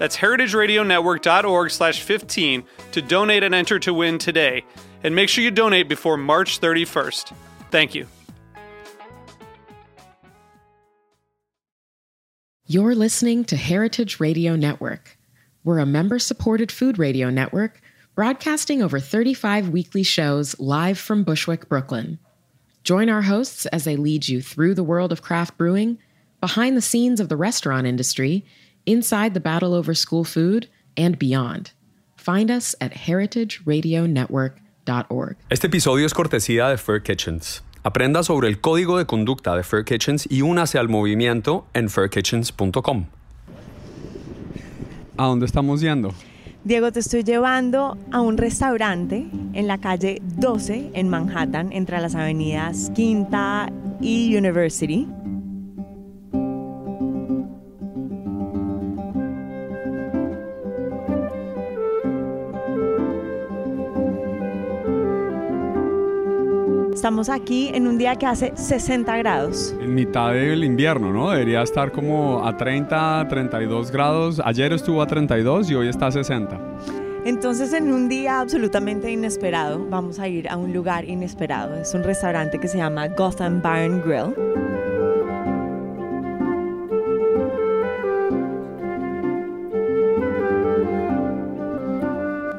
That's heritageradionetwork.org slash 15 to donate and enter to win today. And make sure you donate before March 31st. Thank you. You're listening to Heritage Radio Network. We're a member supported food radio network broadcasting over 35 weekly shows live from Bushwick, Brooklyn. Join our hosts as they lead you through the world of craft brewing, behind the scenes of the restaurant industry, inside the battle over school food, and beyond. Find us at heritageradionetwork.org. Este episodio es cortesía de Fur Kitchens. Aprenda sobre el código de conducta de Fur Kitchens y únase al movimiento en furkitchens.com. ¿A dónde estamos yendo? Diego, te estoy llevando a un restaurante en la calle 12 en Manhattan, entre las avenidas Quinta y University. Estamos aquí en un día que hace 60 grados. En mitad del invierno, ¿no? Debería estar como a 30, 32 grados. Ayer estuvo a 32 y hoy está a 60. Entonces, en un día absolutamente inesperado, vamos a ir a un lugar inesperado. Es un restaurante que se llama Gotham Barn Grill.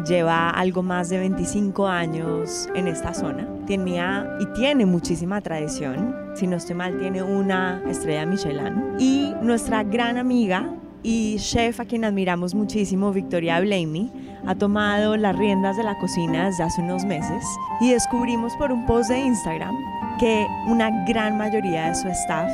Lleva algo más de 25 años en esta zona. Tenía y tiene muchísima tradición. Si no estoy mal, tiene una estrella Michelin. Y nuestra gran amiga y chef a quien admiramos muchísimo, Victoria Blamey, ha tomado las riendas de la cocina desde hace unos meses y descubrimos por un post de Instagram que una gran mayoría de su staff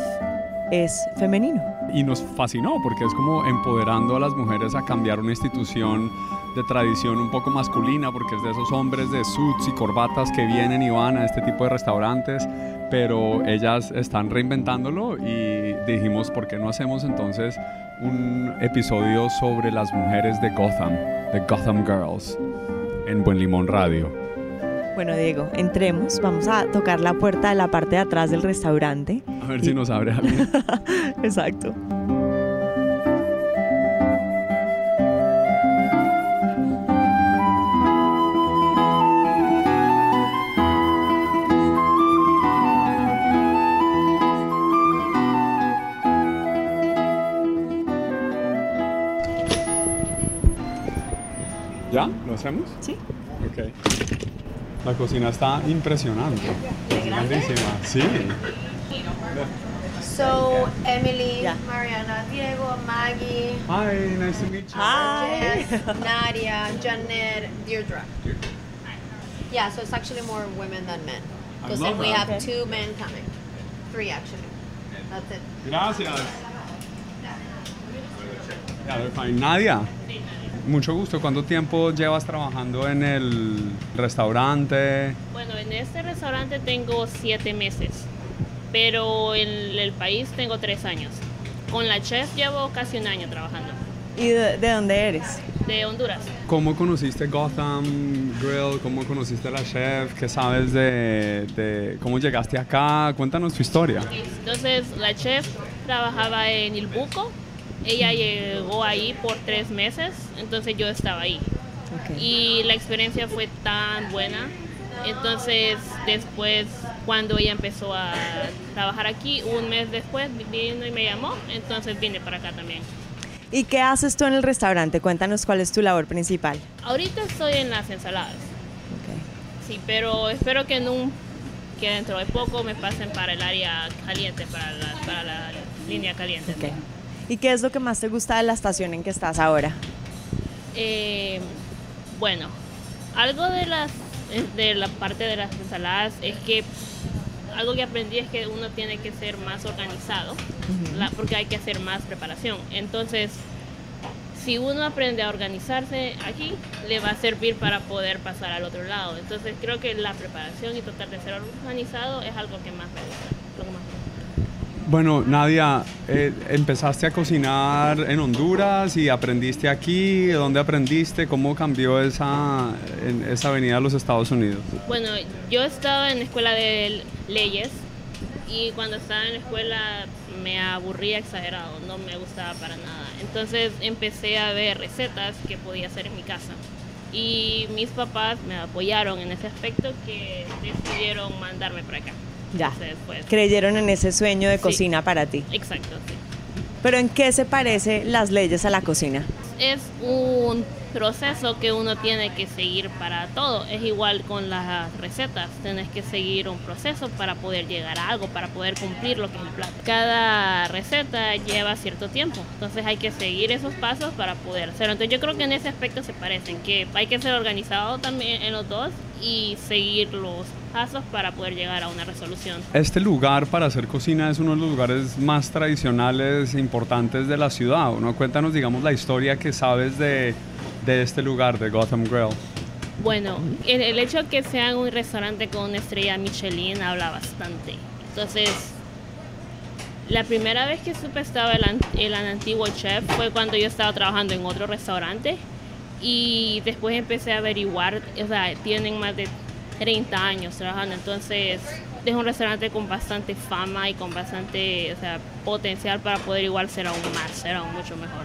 es femenino. Y nos fascinó porque es como empoderando a las mujeres a cambiar una institución de tradición un poco masculina, porque es de esos hombres de suits y corbatas que vienen y van a este tipo de restaurantes, pero ellas están reinventándolo y dijimos, ¿por qué no hacemos entonces un episodio sobre las mujeres de Gotham, de Gotham Girls, en Buen Limón Radio? Bueno, Diego, entremos. Vamos a tocar la puerta de la parte de atrás del restaurante. A ver si nos abre alguien. Exacto. Hacemos? Sí. Ok. La cocina está impresionante. Grandísima. Sí. So, Emily, Yeah. Mariana, Diego, Maggie, Hi, nice to meet you. Hi. Jess, Nadia, Janet, Deirdre. Yeah, so it's actually more women than men. Because then we that. have two men coming. Three, actually. That's it. Gracias. Ya, they're fine. Nadia, mucho gusto. ¿Cuánto tiempo llevas trabajando en el restaurante? Bueno, en este restaurante tengo siete meses, pero en el país tengo tres años. Con la chef llevo casi un año trabajando, ¿Y de, de dónde eres? de Honduras. ¿Cómo conociste Gotham Grill? ¿Cómo conociste a la chef? ¿Qué sabes de, de cómo llegaste acá? Cuéntanos tu historia. Entonces, la chef trabajaba en El Buco, ella llegó ahí por tres meses, entonces yo estaba ahí. Ok. Y la experiencia fue tan buena. Entonces, después, cuando ella empezó a trabajar aquí, un mes después vino y me llamó, entonces vine para acá también. ¿Y qué haces tú en el restaurante? Cuéntanos cuál es tu labor principal. Ahorita estoy en las ensaladas. Ok. Sí, pero espero que en un que dentro de poco me pasen para el área caliente, para la, para la línea caliente. Ok. ¿Y qué es lo que más te gusta de la estación en que estás ahora? Eh, bueno, algo de las de la parte de las ensaladas es que algo que aprendí es que uno tiene que ser más organizado, la- porque hay que hacer más preparación. Entonces, si uno aprende a organizarse aquí, le va a servir para poder pasar al otro lado. Entonces, creo que la preparación y tratar de ser organizado es algo que más me gusta. lo que más me gusta. Bueno, Nadia, eh, empezaste a cocinar en Honduras y aprendiste aquí. ¿Dónde aprendiste? ¿Cómo cambió esa, esa venida a los Estados Unidos? Bueno, yo estaba en la escuela de leyes y cuando estaba en la escuela me aburría exagerado, no me gustaba para nada. Entonces empecé a ver recetas que podía hacer en mi casa. Y mis papás me apoyaron en ese aspecto que decidieron mandarme para acá. Ya. Entonces, pues, Creyeron en ese sueño de Sí. cocina para ti. exacto, sí. Pero ¿en qué se parece las leyes a la cocina? es un proceso que uno tiene que seguir para todo. Es igual con las recetas. Tienes que seguir un proceso para poder llegar a algo, para poder cumplir lo que es el plato. Cada receta lleva cierto tiempo. Entonces hay que seguir esos pasos para poder hacerlo. Entonces yo creo que en ese aspecto se parecen, que hay que ser organizado también en los dos y seguir los pasos para poder llegar a una resolución. Este lugar para hacer cocina es uno de los lugares más tradicionales e importantes de la ciudad. ¿no? Cuéntanos, digamos, la historia que sabes de, de este lugar, de Gotham Grill. Bueno, el, el hecho de que sea un restaurante con una estrella Michelin habla bastante. Entonces, la primera vez que supe estaba el, el antiguo chef fue cuando yo estaba trabajando en otro restaurante y después empecé a averiguar, o sea, tienen más de 30 años trabajando, entonces es un restaurante con bastante fama y con bastante o sea, potencial para poder igual ser aún más, ser aún mucho mejor.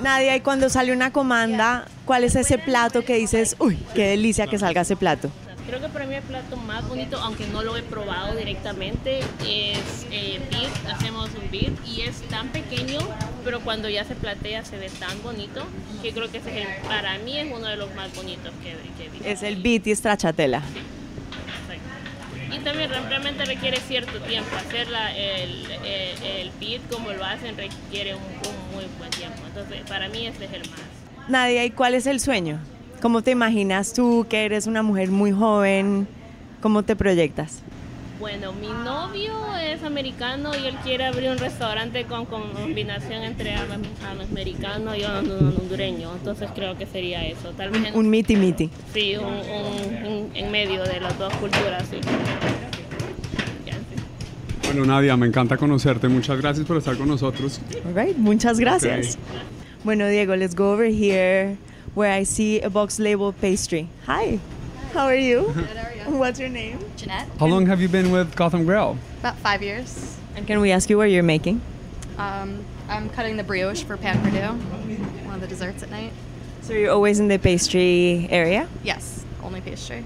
Nadia, y cuando sale una comanda, ¿cuál es ese plato que dices, uy, qué delicia que salga ese plato? Creo que para mí el plato más bonito, aunque no lo he probado directamente, es eh, beef. Hacemos un beef y es tan pequeño, pero cuando ya se platea se ve tan bonito que creo que ese es el- para mí es uno de los más bonitos que, que he visto. Es el beet y stracciatella. Exacto. Y también re- realmente requiere cierto tiempo. Hacer la- el, el, el beef como lo hacen requiere un, un muy buen tiempo. Entonces, para mí ese es el más. Nadia, ¿y cuál es el sueño? ¿Cómo te imaginas tú que eres una mujer muy joven? ¿Cómo te proyectas? Bueno, mi novio es americano y él quiere abrir un restaurante con combinación entre am- americano y hon- hondureño. Entonces creo que sería eso. Tal vez en, Un miti miti. sí, un, un- un- en medio de las dos culturas. Sí. Bueno, Nadia, me encanta conocerte. Muchas gracias por estar con nosotros. All right, muchas gracias. Bueno, Diego, let's go over here where I see a box labeled pastry. Hi, how are you? Good, how are you? What's your name? Jeanette. How long have you been with Gotham Grill? About five years. And can we ask you what you're making? Um, I'm cutting the brioche for Pan Perdue, one of the desserts at night. So you're always in the pastry area? Yes, only pastry.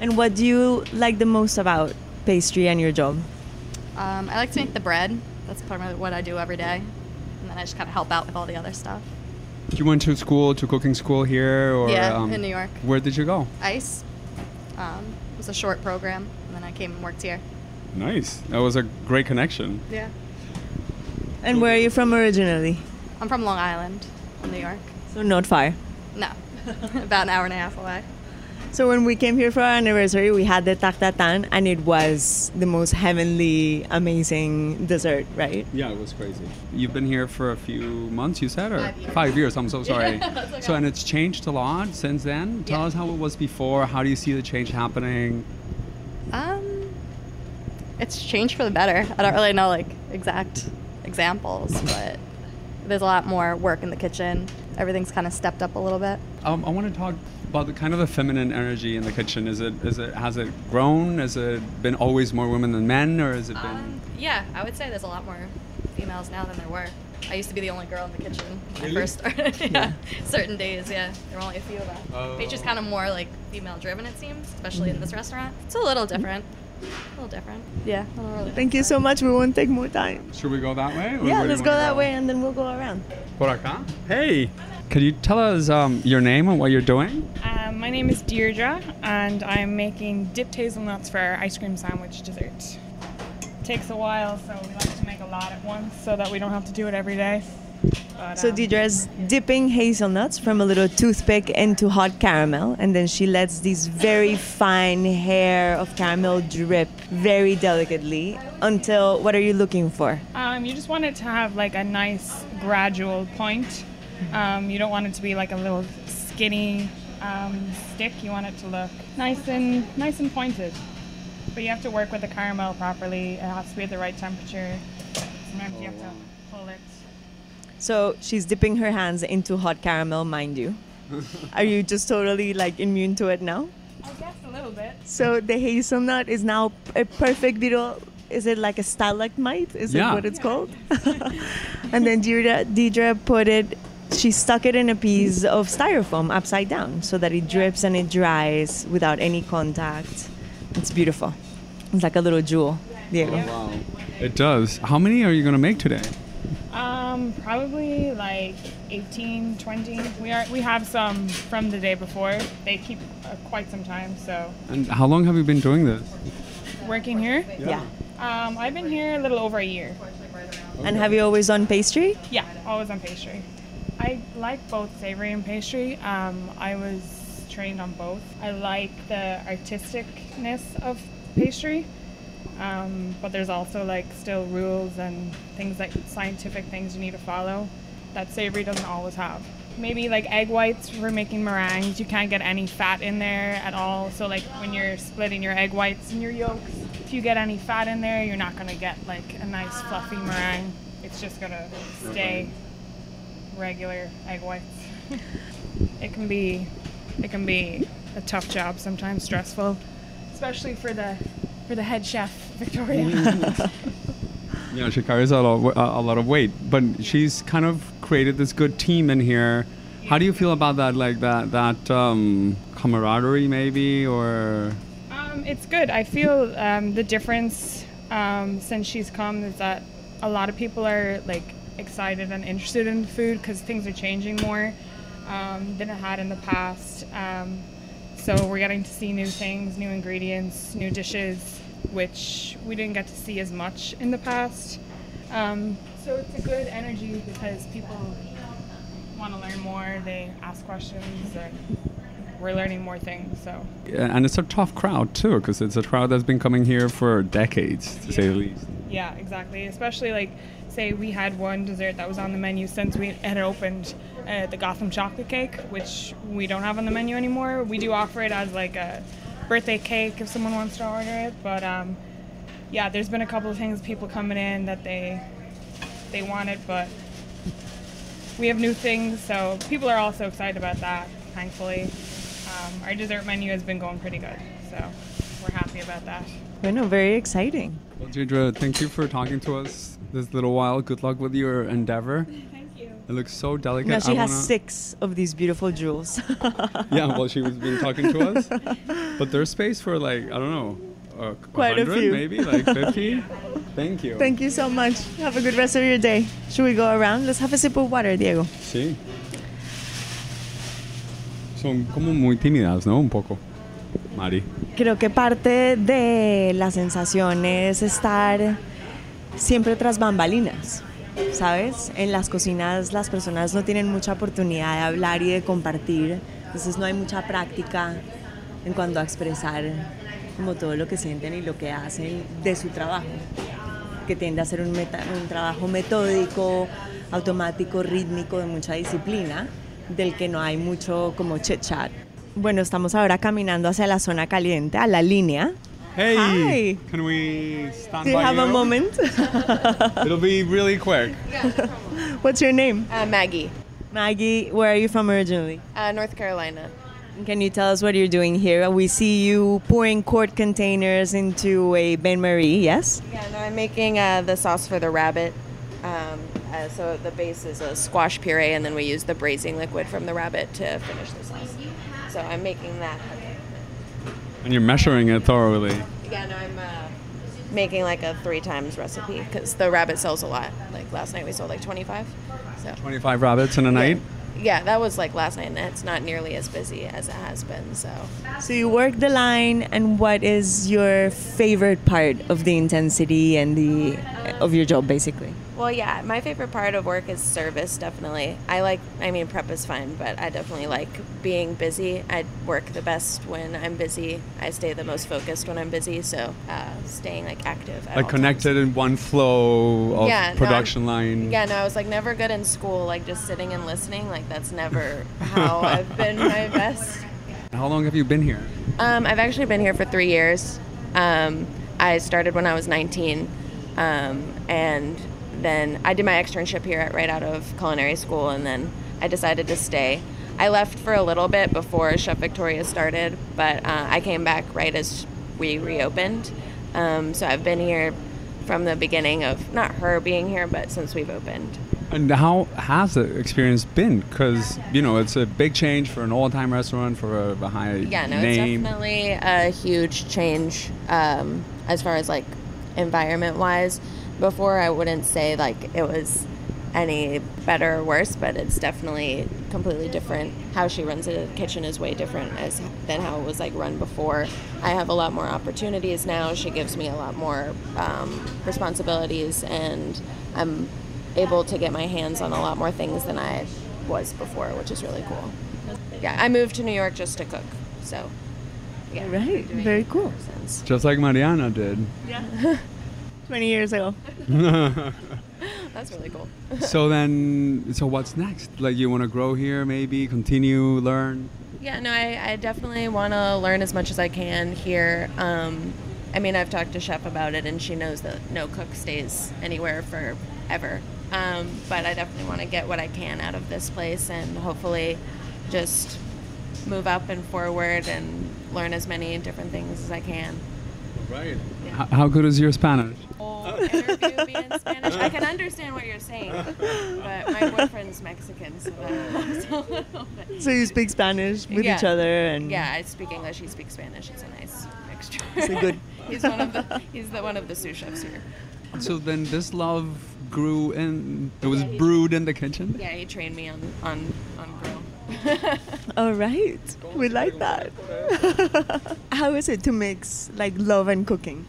And what do you like the most about pastry and your job? Um, I like to make the bread. That's part of what I do every day. And then I just kind of help out with all the other stuff. You went to school, to cooking school here? Or, Yeah, um, in New York. Where did you go? Ice um, it was a short program, and then I came and worked here. Nice. That was a great connection. Yeah. And where are you from originally? I'm from Long Island, New York. So not far. No, about an hour and a half away. So when we came here for our anniversary, we had the taktatan, and it was the most heavenly, amazing dessert, right? Yeah, it was crazy. You've been here for a few months, you said, or Five years. Five years, I'm so sorry. Okay. So, and it's changed a lot since then. Tell Yeah. us how it was before. How do you see the change happening? Um, it's changed for the better. I don't really know like exact examples, but there's a lot more work in the kitchen. Everything's kind of stepped up a little bit. Um, I want to talk about the kind of the feminine energy in the kitchen. Is it, is it, has it grown? Has it been always more women than men, or has it been? Um, yeah, I would say there's a lot more females now than there were. I used to be the only girl in the kitchen when I first started. yeah. Certain days, yeah, there were only a few of us. Oh. Pastry's kind of more like female driven, it seems, especially in this restaurant. It's a little different. A little different. Yeah, little really Thank you so much. We won't take more time. Should we go that way? or Yeah, let's go wanna that way and then we'll go around. Por acá. Hey, Could you tell us um, your name and what you're doing? Um, my name is Deirdre, and I'm making dipped hazelnuts for our ice cream sandwich dessert. takes a while, so we like to make a lot at once so that we don't have to do it every day. But, So um, Deirdre's dipping hazelnuts from a little toothpick into hot caramel, and then she lets these very fine hair of caramel drip very delicately until what are you looking for? Um, you just want it to have like a nice gradual point. Um, you don't want it to be like a little skinny um, stick. You want it to look nice and nice and pointed. But you have to work with the caramel properly. It has to be at the right temperature. Sometimes you have to pull it. So she's dipping her hands into hot caramel, mind you. Are you just totally like immune to it now? I guess a little bit. So the hazelnut is now a perfect little. Is it like a stalagmite? Is Yeah. it what it's called? and then Deirdre, Deirdre put it. She stuck it in a piece of styrofoam upside down so that it drips and it dries without any contact. It's beautiful. It's like a little jewel. Diego. It does. How many are you going to make today? Um, probably like 18, 20. We are we have some from the day before. They keep uh, quite some time. So And how long have you been doing this? working here. Yeah. Um, I've been here a little over a year. And have you always done pastry? Yeah, always on pastry. I like both savory and pastry. Um, I was trained on both. I like the artisticness of pastry, um, but there's also like still rules and things like scientific things you need to follow that savory doesn't always have. Maybe like egg whites for making meringues, you can't get any fat in there at all. So like when you're splitting your egg whites and your yolks, if you get any fat in there, you're not gonna get like a nice fluffy meringue. It's just gonna stay regular egg whites. it can be it can be a tough job sometimes stressful especially for the for the head chef victoria Yeah, she carries a lot, of, a lot of weight, but she's kind of created this good team in here. How do you feel about that? Like that, that um, camaraderie, maybe, or um, it's good i feel um, the difference um, since she's come is that a lot of people are like excited and interested in food because things are changing more um, than it had in the past. Um, so we're getting to see new things new ingredients new dishes which we didn't get to see as much in the past. Um, so it's a good energy because people want to learn more they ask questions we're learning more things so and it's a tough crowd too, because it's a crowd that's been coming here for decades, to say the least. Yeah, exactly. Especially like, say we had one dessert that was on the menu since we had opened uh, the Gotham chocolate cake, which we don't have on the menu anymore. We do offer it as like a birthday cake if someone wants to order it, but um, yeah, there's been a couple of things people coming in that they they want it, but we have new things, so people are also excited about that. Thankfully, um, our dessert menu has been going pretty good, so we're happy about that. I know, very exciting. Well, Deirdre, thank you for talking to us this little while. Good luck with your endeavor. Thank you. It looks so delicate. Now she I has wanna- six of these beautiful jewels. Yeah, well, she was been talking to us, but there's space for like I don't know, uh, Quite a 100, few. maybe like 50. Thank you. Thank you so much. Have a good rest of your day. Should we go around? Let's have a sip of water, Diego. Sí. Son como muy tímidas, ¿no? Un poco. Mari. Creo que parte de la sensación es estar siempre tras bambalinas, ¿sabes? En las cocinas las personas no tienen mucha oportunidad de hablar y de compartir, entonces no hay mucha práctica en cuanto a expresar como todo lo que sienten y lo que hacen de su trabajo, que tiende a ser un, meta- un trabajo metódico, automático, rítmico, de mucha disciplina, del que no hay mucho como chit chat. Bueno, estamos ahora caminando hacia la zona caliente, a la línea. Hey, Hi. can we stand Do you by have a moment? It'll be really quick. What's your name? Uh, Maggie, Maggie, where are you from originally? uh, North Carolina. Can you tell us what you're doing here? We see you pouring quart containers into a bain marie, yes? Yeah, no, I'm making uh, the sauce for the rabbit. Um, uh, so the base is a squash puree, and then we use the braising liquid from the rabbit to finish the sauce. So I'm making that. And you're measuring it thoroughly. Yeah, no, I'm uh, making like a three times recipe because the rabbit sells a lot. Like last night we sold like 25. So 25 rabbits in a night. yeah, that was like last night, and it's not nearly as busy as it has been. So, So you work the line, and what is your favorite part of the intensity and the of your job, basically? Well, yeah, my favorite part of work is service. Definitely, I like. I mean, prep is fine, but I definitely like being busy. I work the best when I'm busy. I stay the most focused when I'm busy. So, uh, staying like active. At Like connected in one flow of Yeah, production I'm- line. Yeah, no, I was like never good in school, like just sitting and listening. Like that's never how I've been my best. How long have you been here? Um, I've actually been here for three years. Um, I started when I was 19, um, and then I did my externship here at, right out of culinary school, and then I decided to stay. I left for a little bit before Chef Victoria started, but uh, I came back right as we reopened. Um, so I've been here from the beginning of not her being here, but since we've opened. And how has the experience been? Because you know it's a big change for an all-time restaurant for a, a high Yeah, no, name. it's definitely a huge change um, as far as like environment wise. Before, I wouldn't say like it was any better or worse, but it's definitely completely different. How she runs the kitchen is way different as than how it was like run before. I have a lot more opportunities now. She gives me a lot more um, responsibilities, and I'm able to get my hands on a lot more things than I was before, which is really cool. Yeah, I moved to New York just to cook, so yeah, Right, very cool. Just like Mariana did. Yeah. 20 years ago. That's really cool. so then, so what's next? Like you want to grow here, maybe continue learn. Yeah, no, I, I definitely want to learn as much as I can here. Um, I mean, I've talked to Chef about it, and she knows that no cook stays anywhere forever. Um, but I definitely want to get what I can out of this place, and hopefully, just move up and forward and learn as many different things as I can. Right. H- how good is your Spanish? interview me in Spanish. I can understand what you're saying, but my boyfriend's Mexican, so that helps a little bit. So you speak Spanish with Yeah. each other, and Yeah, I speak English. He speaks Spanish. It's a nice mixture. It's a good- he's one of the he's the one of the sous chefs here. So then this love grew and It was brewed in the kitchen. Yeah, he trained me on on on grill. All right, we like that. How is it to mix like love and cooking?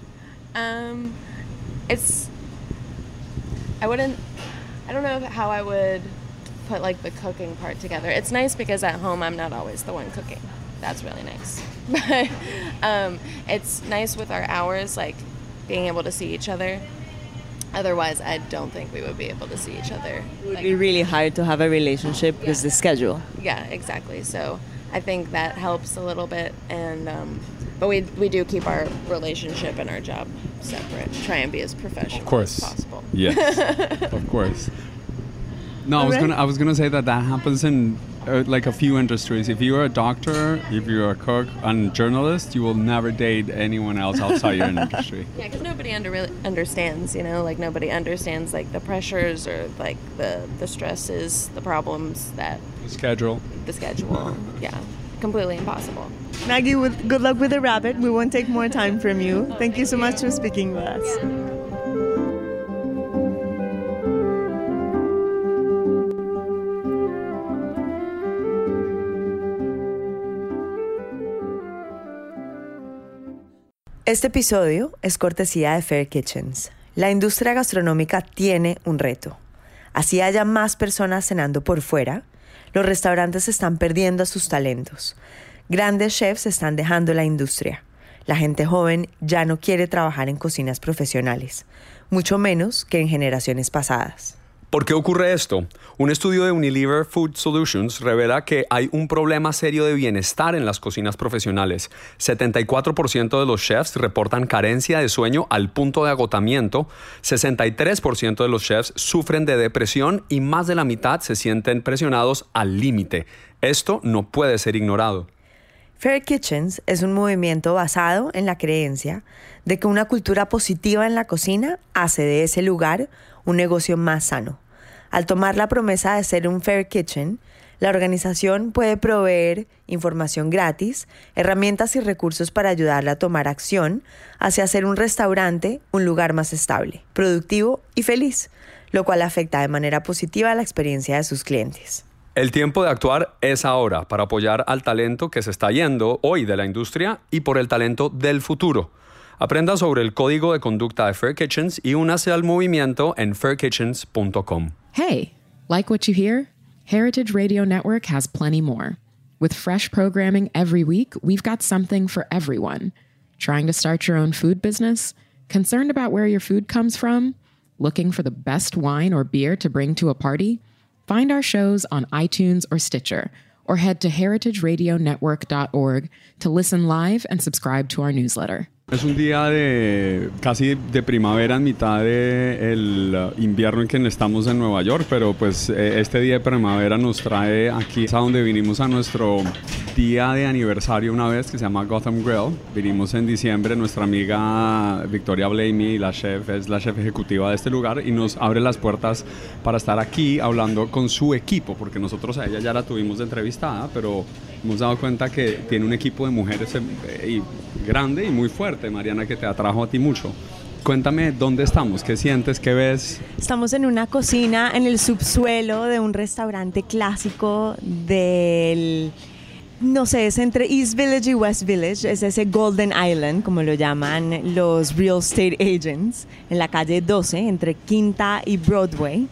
Um, it's I wouldn't. I don't know how I would put like the cooking part together. It's nice because at home I'm not always the one cooking. That's really nice. But um, it's nice with our hours, like being able to see each other. Otherwise, I don't think we would be able to see each other. It would be really hard to have a relationship because the schedule. Yeah, exactly. So I think that helps a little bit, and um, but we we do keep our relationship and our job separate. Try and be as professional Of course. as possible. Yes, of course. No, I was Alright. gonna I was gonna say that that happens in uh, like a few industries. If you're a doctor, if you're a cook, and journalist, you will never date anyone else outside your industry. Yeah, because nobody under understands, you know, like nobody understands like the pressures or like the the stresses, the problems that The schedule. the schedule. Yeah, completely impossible. Maggie, with, good luck with the rabbit. We won't take more time from you. Thank you so much for speaking with us. Este episodio es cortesía de Fair Kitchens. La industria gastronómica tiene un reto. Así haya más personas cenando por fuera, los restaurantes están perdiendo sus talentos. Grandes chefs están dejando la industria. La gente joven ya no quiere trabajar en cocinas profesionales, mucho menos que en generaciones pasadas. ¿Por qué ocurre esto? Un estudio de Unilever Food Solutions revela que hay un problema serio de bienestar en las cocinas profesionales. 74% de los chefs reportan carencia de sueño al punto de agotamiento, 63% de los chefs sufren de depresión y más de la mitad se sienten presionados al límite. Esto no puede ser ignorado. Fair Kitchens es un movimiento basado en la creencia de que una cultura positiva en la cocina hace de ese lugar un negocio más sano. Al tomar la promesa de ser un Fair Kitchen, la organización puede proveer información gratis, herramientas y recursos para ayudarle a tomar acción hacia hacer un restaurante un lugar más estable, productivo y feliz, lo cual afecta de manera positiva la experiencia de sus clientes. El tiempo de actuar es ahora para apoyar al talento que se está yendo hoy de la industria y por el talento del futuro. Aprenda sobre el código de conducta de Fair Kitchens y únase al movimiento en fairkitchens.com. Hey, like what you hear? Heritage Radio Network has plenty more. With fresh programming every week, we've got something for everyone. Trying to start your own food business? Concerned about where your food comes from? Looking for the best wine or beer to bring to a party? Find our shows on iTunes or Stitcher, or head to heritageradionetwork.org to listen live and subscribe to our newsletter. Es un día de casi de primavera en mitad del uh, invierno en que estamos en Nueva York, pero pues eh, este día de primavera nos trae aquí a donde vinimos a nuestro día de aniversario una vez que se llama Gotham Grill. Vinimos en diciembre, nuestra amiga Victoria Blamey, la chef, es la chef ejecutiva de este lugar y nos abre las puertas para estar aquí hablando con su equipo, porque nosotros a ella ya la tuvimos de entrevistada, pero hemos dado cuenta que tiene un equipo de mujeres eh, grande y muy fuerte, Mariana, que te atrajo a ti mucho. Cuéntame dónde estamos, qué sientes, qué ves. Estamos en una cocina en el subsuelo de un restaurante clásico del no sé, es entre East Village y West Village, es ese Golden Island, como lo llaman los real estate agents, en la calle 12, entre Quinta y Broadway.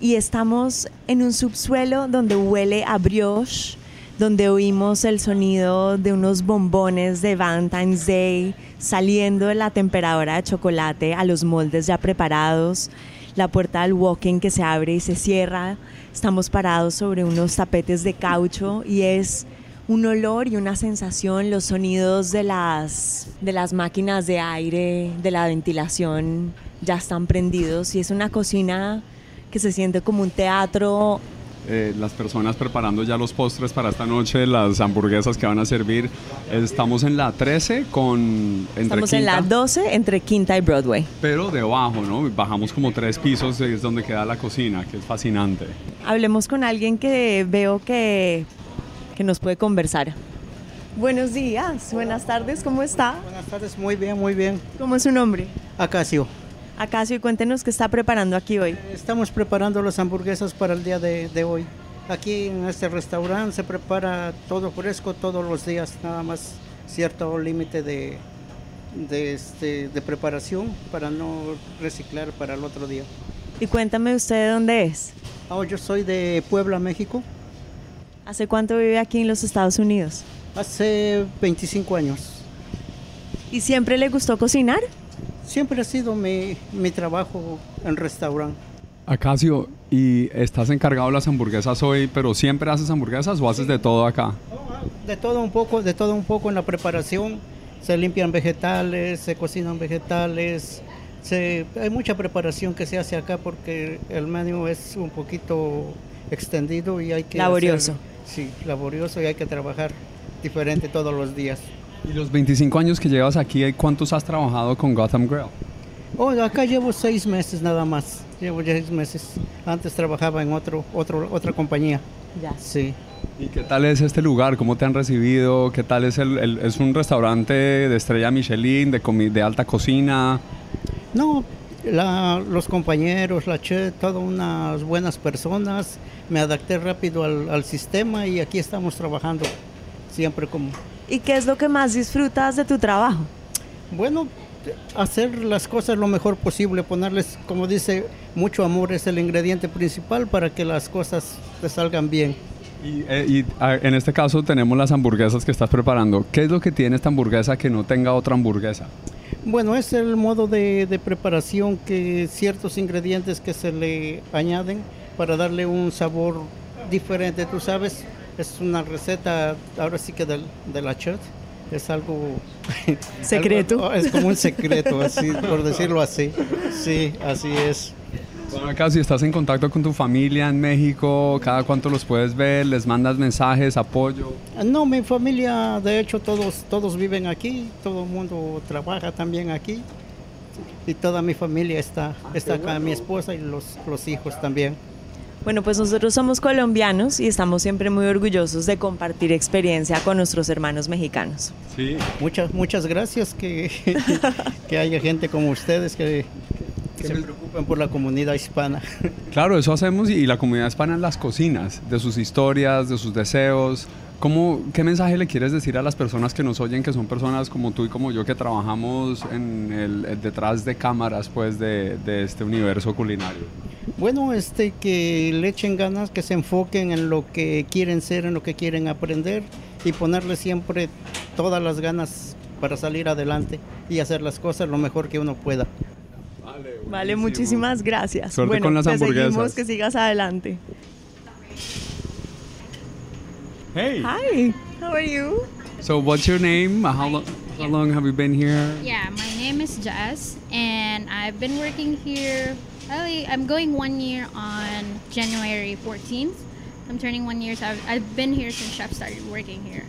Y estamos en un subsuelo donde huele a brioche, donde oímos el sonido de unos bombones de Valentine's Day saliendo de la temperadora de chocolate a los moldes ya preparados, la puerta del walking que se abre y se cierra. Estamos parados sobre unos tapetes de caucho y es un olor y una sensación, los sonidos de las, de las máquinas de aire, de la ventilación ya están prendidos y es una cocina que se siente como un teatro eh, las personas preparando ya los postres para esta noche, las hamburguesas que van a servir. Estamos en la 13 con... Entre Estamos en la 12 entre Quinta y Broadway. Pero debajo, ¿no? Bajamos como tres pisos, es donde queda la cocina, que es fascinante. Hablemos con alguien que veo que, que nos puede conversar. Buenos días, buenas tardes, ¿cómo está? Buenas tardes, muy bien, muy bien. ¿Cómo es su nombre? Acacio. Acacio, cuéntenos qué está preparando aquí hoy. Estamos preparando las hamburguesas para el día de, hoy. Aquí en este restaurante se prepara todo fresco todos los días, nada más cierto límite de, de, este, de preparación para no reciclar para el otro día. Y cuéntame usted de dónde es. Oh, yo soy de Puebla, México. ¿Hace cuánto vive aquí en los Estados Unidos? Hace 25 años. ¿Y siempre le gustó cocinar? Siempre ha sido mi, mi trabajo en restaurante. Acacio, ¿y estás encargado de las hamburguesas hoy, pero siempre haces hamburguesas o haces de todo acá? De todo un poco, de todo un poco en la preparación. Se limpian vegetales, se cocinan vegetales. Se, hay mucha preparación que se hace acá porque el menú es un poquito extendido y hay que... Laborioso. sí, laborioso y hay que trabajar diferente todos los días. ¿Y los 25 años que llevas aquí, cuántos has trabajado con Gotham Grill? Oh, acá llevo seis meses nada más. Llevo seis meses. Antes trabajaba en otro, otro, otra compañía. Ya. Sí. ¿Y qué tal es este lugar? ¿Cómo te han recibido? ¿Qué tal es el, es un restaurante de estrella Michelin, de, de alta cocina? No, los compañeros, la chef, todas unas buenas personas. Me adapté rápido al, al sistema y aquí estamos trabajando siempre como ¿Y qué es lo que más disfrutas de tu trabajo? Bueno, hacer las cosas lo mejor posible, ponerles, como dice, mucho amor es el ingrediente principal para que las cosas te salgan bien. Y, eh, en este caso tenemos las hamburguesas que estás preparando. ¿Qué es lo que tiene esta hamburguesa que no tenga otra hamburguesa? Bueno, es el modo de, de preparación que ciertos ingredientes que se le añaden para darle un sabor diferente. Tú sabes, es una receta, ahora sí que de, la chat, es algo... ¿Secreto? es como un secreto, así, por decirlo así. Sí, así es. Bueno, acá si estás en contacto con tu familia en México, ¿cada cuánto los puedes ver? ¿Les mandas mensajes, apoyo? No, mi familia, de hecho, todos, todos viven aquí, todo el mundo trabaja también aquí. Y toda mi familia está, está acá, mi esposa y los, los hijos también. Bueno, pues nosotros somos colombianos y estamos siempre muy orgullosos de compartir experiencia con nuestros hermanos mexicanos. Sí, muchas, muchas gracias que, que haya gente como ustedes que, Que se preocupen por la comunidad hispana. Claro, eso hacemos y, la comunidad hispana en las cocinas, de sus historias, de sus deseos. ¿Cómo, ¿Qué mensaje le quieres decir a las personas que nos oyen, que son personas como tú y como yo, que trabajamos en el, el detrás de cámaras pues, de, de este universo culinario? Bueno, este que le echen ganas, que se enfoquen en lo que quieren ser, en lo que quieren aprender y ponerle siempre todas las ganas para salir adelante y hacer las cosas lo mejor que uno pueda. Vale, muchísimas gracias. Suerte bueno, con las hamburguesas. seguimos, que sigas adelante. Hey. Hi, how are you? So, what's your name? How, lo- how long have you been here? Yeah, my name is Jess, and I've been working here. I'm going one year on January 14th. I'm turning one year, so I've, I've been here since Chef started working here.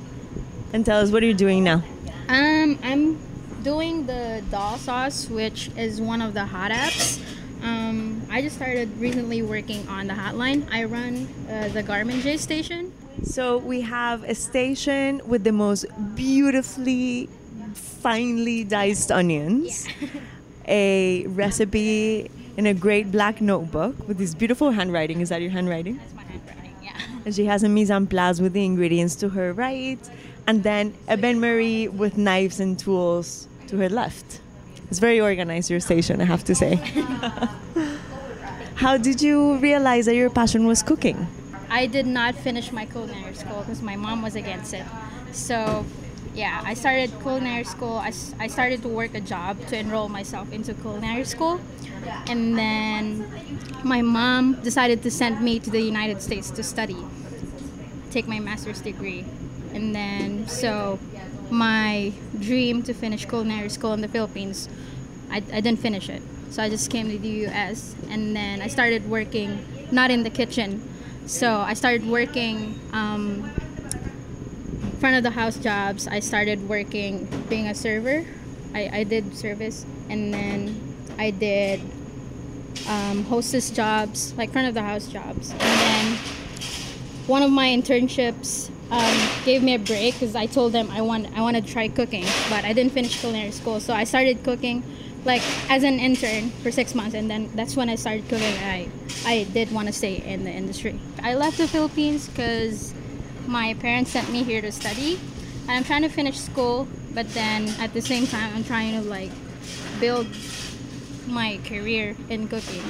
And tell us what are you doing now? Um, I'm doing the doll sauce, which is one of the hot apps. Um, I just started recently working on the hotline. I run uh, the Garmin J station. So we have a station with the most beautifully, finely diced onions, a recipe in a great black notebook with this beautiful handwriting. Is that your handwriting? That's my handwriting, yeah. And she has a mise en place with the ingredients to her right, and then a bain marie with knives and tools to her left. It's very organized, your station, I have to say. How did you realize that your passion was cooking? I did not finish my culinary school because my mom was against it. So, yeah, I started culinary school. I, I started to work a job to enroll myself into culinary school. And then my mom decided to send me to the United States to study, take my master's degree. And then, so my dream to finish culinary school in the Philippines, I, I didn't finish it. So I just came to the US and then I started working, not in the kitchen. So I started working um, front of the house jobs. I started working being a server. I, I did service and then I did um, hostess jobs, like front of the house jobs. And then one of my internships um, gave me a break because I told them I want I want to try cooking, but I didn't finish culinary school. So I started cooking, like as an intern for six months, and then that's when I started cooking. I I did want to stay in the industry. I left the Philippines because my parents sent me here to study, and I'm trying to finish school, but then at the same time I'm trying to like build my career in cooking.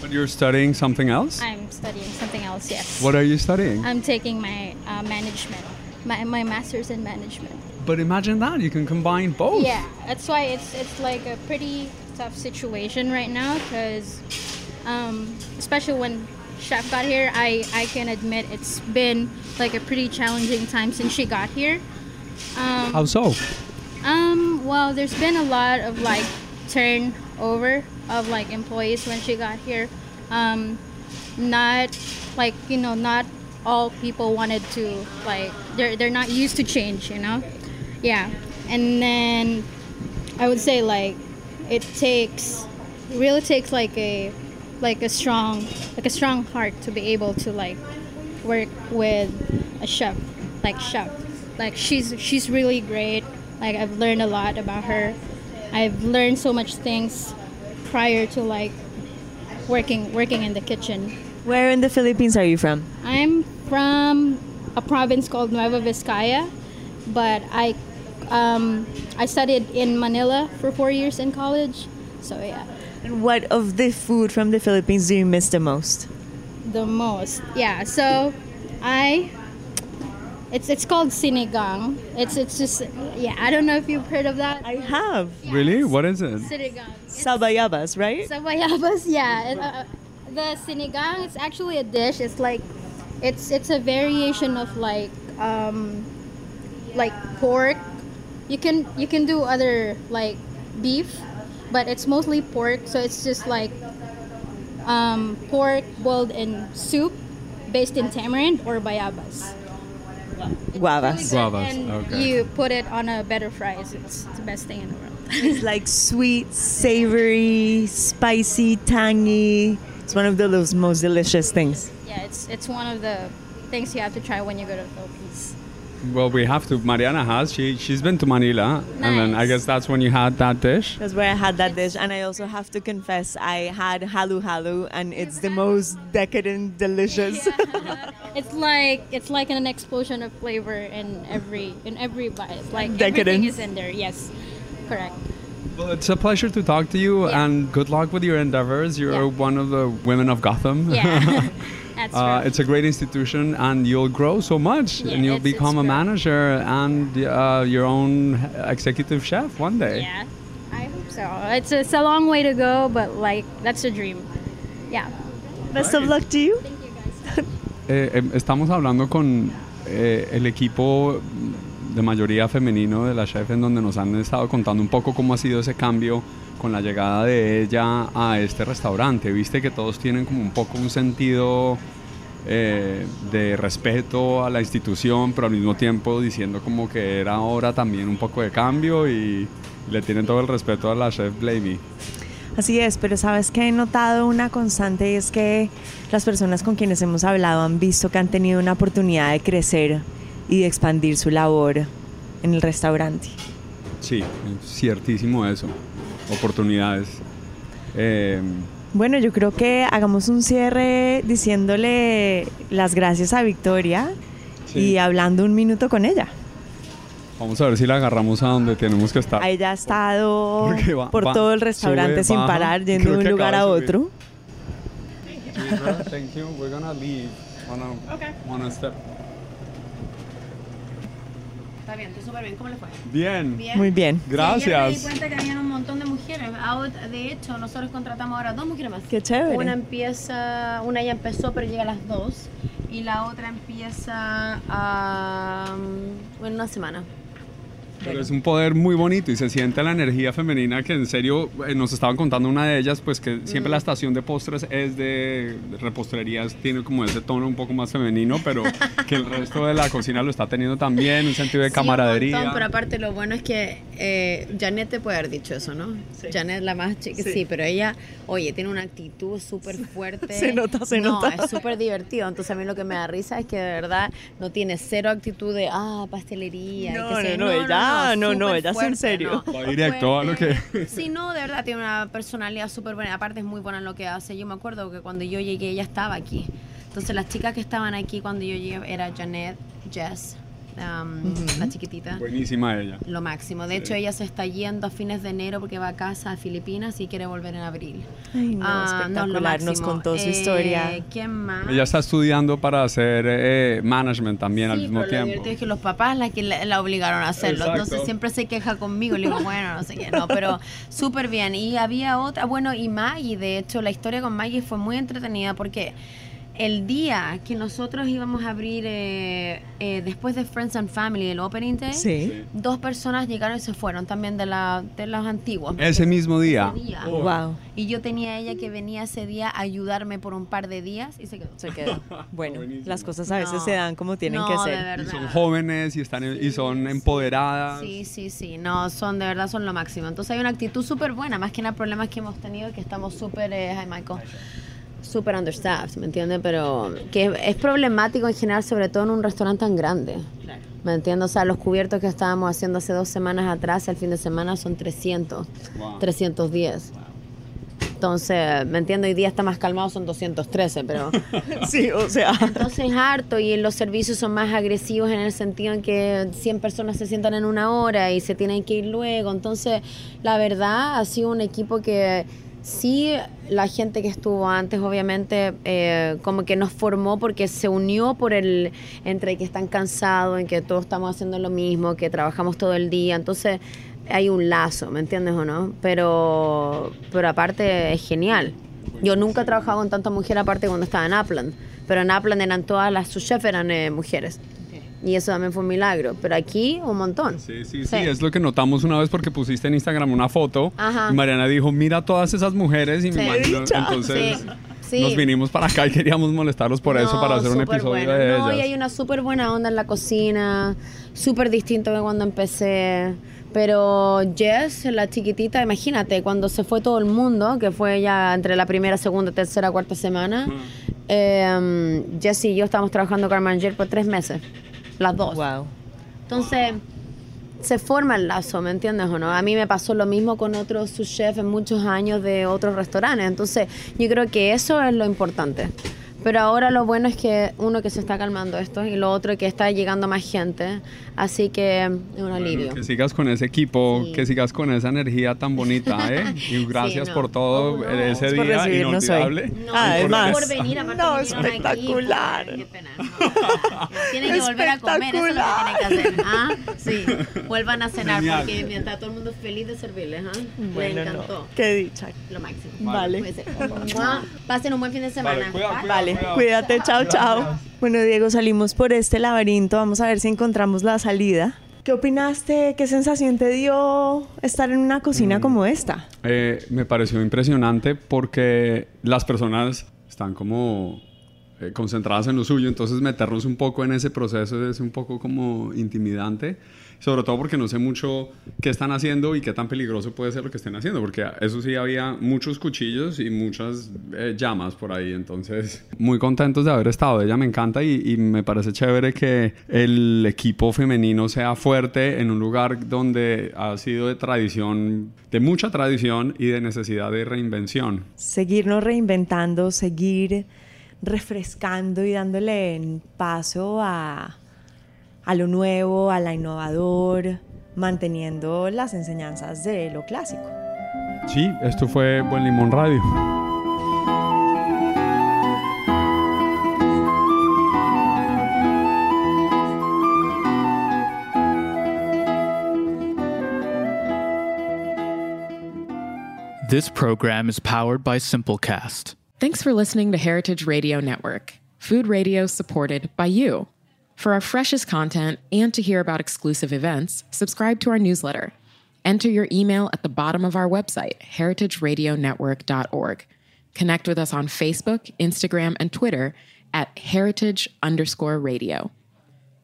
But you're studying something else? I'm studying something else. Yes. What are you studying? I'm taking my uh, management, my, my master's in management. But imagine that, you can combine both. Yeah, that's why it's it's like a pretty tough situation right now because, um, especially when Chef got here, I I can admit it's been like a pretty challenging time since she got here. Um, How so? um, well, there's been a lot of like turnover of like employees when she got here. Um, not like you know, not all people wanted to like they're they're not used to change, you know. Yeah, and then I would say like it takes really takes like a like a strong like a strong heart to be able to like work with a chef like chef. Like she's she's really great. Like i've learned a lot about her. I've learned so much things prior to like working working in the kitchen. Where in the Philippines are you from? i'm from a province called nueva vizcaya but i um, i studied in manila for four years in college. So yeah And what of the food from the Philippines do you miss the most? the most. Yeah. So I it's it's called sinigang. It's it's just yeah, I don't know if you've heard of that. I have. Really? What is it? Sinigang. Sabayabas, right? Sabayabas, yeah. It, uh, the sinigang is actually a dish. It's like it's it's a variation of like um like pork. You can you can do other like beef, but it's mostly pork. So it's just like um, pork boiled in soup, based in tamarind or bayabas. Guavas. Guavas, And okay. you put it on a better fries. It's, it's the best thing in the world. It's like sweet, savory, spicy, tangy. It's one of the those most delicious things. yeah, it's it's one of the things you have to try when you go to the Philippines. Well, we have to. Mariana has. She she's been to Manila, and then I guess that's when you had that dish. That's where I had that dish, and I also have to confess I had halu halu, and it's the most decadent, delicious. It's like it's like an explosion of flavor in every in every bite. It's like Decadence. everything is in there. Yes, correct. Well, it's a pleasure to talk to you, and good luck with your endeavors. You're one of the women of Gotham. Yeah, that's Uh, true. it's a great institution, and you'll grow so much, Yeah, and you'll become a manager and uh, your own executive chef one day. Yeah, I hope so. It's it's a long way to go, but like that's a dream. Yeah. Best of luck to you. Eh, em, estamos hablando con eh, el equipo de mayoría femenino de la chef en donde nos han estado contando un poco cómo ha sido ese cambio con la llegada de ella a este restaurante. Viste que todos tienen como un poco un sentido eh, de respeto a la institución, pero al mismo tiempo diciendo como que era hora también un poco de cambio y le tienen todo el respeto a la chef Blamey. Así es, pero sabes que he notado una constante y es que las personas con quienes hemos hablado han visto que han tenido una oportunidad de crecer y de expandir su labor en el restaurante. Sí, es ciertísimo eso. Oportunidades. Eh, Bueno, yo creo que hagamos un cierre diciéndole las gracias a Victoria Sí. y hablando un minuto con ella. Vamos a ver si la agarramos a donde tenemos que estar. Ella ha estado va- por va- todo el restaurante sube, sin baja. parar, yendo de un lugar a otro. Thank you. We're gonna leave. Wanna, Okay. wanna step. Está bien, súper bien. ¿Cómo le fue? Bien. Muy bien. Sí, ayer me di Gracias. cuenta que había un montón de hecho, nosotros contratamos ahora dos mujeres más. Qué chévere. Una empieza, una ya empezó, pero llega a las dos. Y la otra empieza a, mm, en una semana. Pero es un poder muy bonito y se siente la energía femenina que en serio eh, nos estaban contando una de ellas, pues que siempre Mm. la estación de postres es de reposterías, tiene como ese tono un poco más femenino, pero que el resto de la cocina lo está teniendo también, un sentido de Sí, un camaradería. montón, pero aparte lo bueno es que eh, Janet te puede haber dicho eso, ¿no? Janet la más chica, Sí. sí. pero ella, oye, tiene una actitud súper fuerte. Se nota, se no, nota. es súper divertido. Entonces a mí lo que me da risa es que de verdad no tiene cero actitud de, ah, pastelería. y No, sé no, yo. no, ella- no, no, súper ella es en serio. no. Va directo a lo que... Sí, no, de verdad tiene una personalidad súper buena. Aparte es muy buena en lo que hace. Yo me acuerdo que cuando yo llegué ella estaba aquí. Entonces las chicas que estaban aquí cuando yo llegué era Janet, Jess, um, la chiquitita. Buenísima ella. Lo máximo. De hecho, ella se está yendo a fines de enero porque va a casa a Filipinas y quiere volver en abril. Ay, no, Ah, lo espectacular, nos máximo. contó su Eh, historia. ¿Quién más? Ella está estudiando para hacer eh, management también al Sí, mismo pero lo tiempo. divertido es que los papás la que la, la obligaron a hacerlo. Exacto. Entonces siempre se queja conmigo. Le digo, bueno, no sé qué, no, pero súper bien. Y había otra, bueno, y Maggie, de hecho, la historia con Maggie fue muy entretenida porque el día que nosotros íbamos a abrir eh, eh, después de Friends and Family, el Opening Day, Sí. dos personas llegaron y se fueron también de, la, de los antiguos. Ese mismo día. Ese día. Wow. Y yo tenía a ella que venía ese día a ayudarme por un par de días y se quedó. Se quedó. Bueno, las cosas a veces No. se dan como tienen No, que de ser. verdad. Y son jóvenes y, están, y son empoderadas. Sí, sí, sí, no, son de verdad son lo máximo. Entonces hay una actitud súper buena, más que nada problemas que hemos tenido, que estamos súper, eh, hi Michael, súper understaffed, ¿me entiendes? Pero que es problemático en general, sobre todo en un restaurante tan grande. ¿Me entiendes? O sea, los cubiertos que estábamos haciendo hace dos semanas atrás, el fin de semana son 300, Wow. 310. Entonces, ¿me entiendes? Hoy día está más calmado, son 213, pero... Sí, o sea. Entonces es harto y los servicios son más agresivos en el sentido en que 100 personas se sientan en una hora y se tienen que ir luego. Entonces, la verdad ha sido un equipo que sí, la gente que estuvo antes obviamente eh, como que nos formó porque se unió por el, entre que están cansados, en que todos estamos haciendo lo mismo, que trabajamos todo el día. Entonces hay un lazo, ¿me entiendes o no? Pero, pero aparte es genial. Yo nunca he trabajado con tanta mujer aparte cuando estaba en Upland, pero en Upland eran todas las, sus chefs eran eh, mujeres. Y eso también fue un milagro. Pero aquí un montón. Sí, sí, sí, es lo que notamos una vez porque pusiste en Instagram una foto Ajá. y Mariana dijo, mira todas esas mujeres y me Sí. imagino, Dicha. entonces Sí, sí. nos vinimos para acá y queríamos molestarlos por eso, para hacer un episodio bueno. de No, y ellas. hay una súper buena onda en la cocina, súper distinto que cuando empecé. Pero Jess, la chiquitita, imagínate, cuando se fue todo el mundo, que fue ya entre la primera, segunda, tercera, cuarta semana, eh, Jess y yo estábamos trabajando con Manger por tres meses, las dos. Wow. Entonces se forma el lazo, ¿me entiendes o no? A mí me pasó lo mismo con otros sous chefs en muchos años de otros restaurantes. Entonces yo creo que eso es lo importante. Pero ahora lo bueno es que uno que se está calmando esto y lo otro que está llegando más gente, así que es un alivio. Que sigas con ese equipo, que sigas con esa energía tan bonita, ¿eh? Y gracias no. por todo ese por día recibirnos hoy. inolvidable. No, Además. por venir, aparte No, vinieron aquí, espectacular. qué pena, no. Tienen que volver a comer, eso es lo que tienen que hacer. ¿ah? Sí, vuelvan a cenar Genial. porque mientras todo el mundo feliz de servirles. ¿ah? Bueno, Le no. encantó. Qué dicha. Lo máximo. Vale. Mua. Pasen un buen fin de semana. Vale, cuidado, cuidado. Vale, cuídate, chao, chao. Bueno, Diego, salimos por este laberinto, vamos a ver si encontramos la salida. ¿Qué opinaste? ¿Qué sensación te dio estar en una cocina como esta? Eh, me pareció impresionante porque las personas están como eh, concentradas en lo suyo, entonces meternos un poco en ese proceso es un poco como intimidante, sobre todo porque no sé mucho qué están haciendo y qué tan peligroso puede ser lo que estén haciendo, porque eso sí había muchos cuchillos y muchas eh, llamas por ahí, entonces muy contentos de haber estado, ella me encanta y, y me parece chévere que el equipo femenino sea fuerte en un lugar donde ha sido de tradición, de mucha tradición y de necesidad de reinvención. Seguirnos reinventando, seguir refrescando y dándole paso a, a lo nuevo, a la innovador, manteniendo las enseñanzas de lo clásico. Sí, esto fue Buen Limón Radio. This program is powered by Simplecast. Thanks for listening to Heritage Radio Network, food radio supported by you. For our freshest content and to hear about exclusive events, subscribe to our newsletter. Enter your email at the bottom of our website, heritageradionetwork.org. Connect with us on Facebook, Instagram, and Twitter at heritage underscore radio.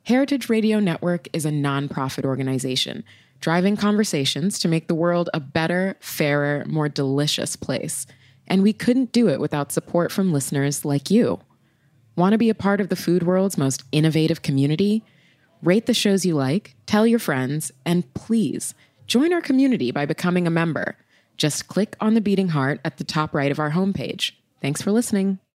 Heritage Radio Network is a nonprofit organization driving conversations to make the world a better, fairer, more delicious place. And we couldn't do it without support from listeners like you. Want to be a part of the food world's most innovative community? Rate the shows you like, tell your friends, and please join our community by becoming a member. Just click on the beating heart at the top right of our homepage. Thanks for listening.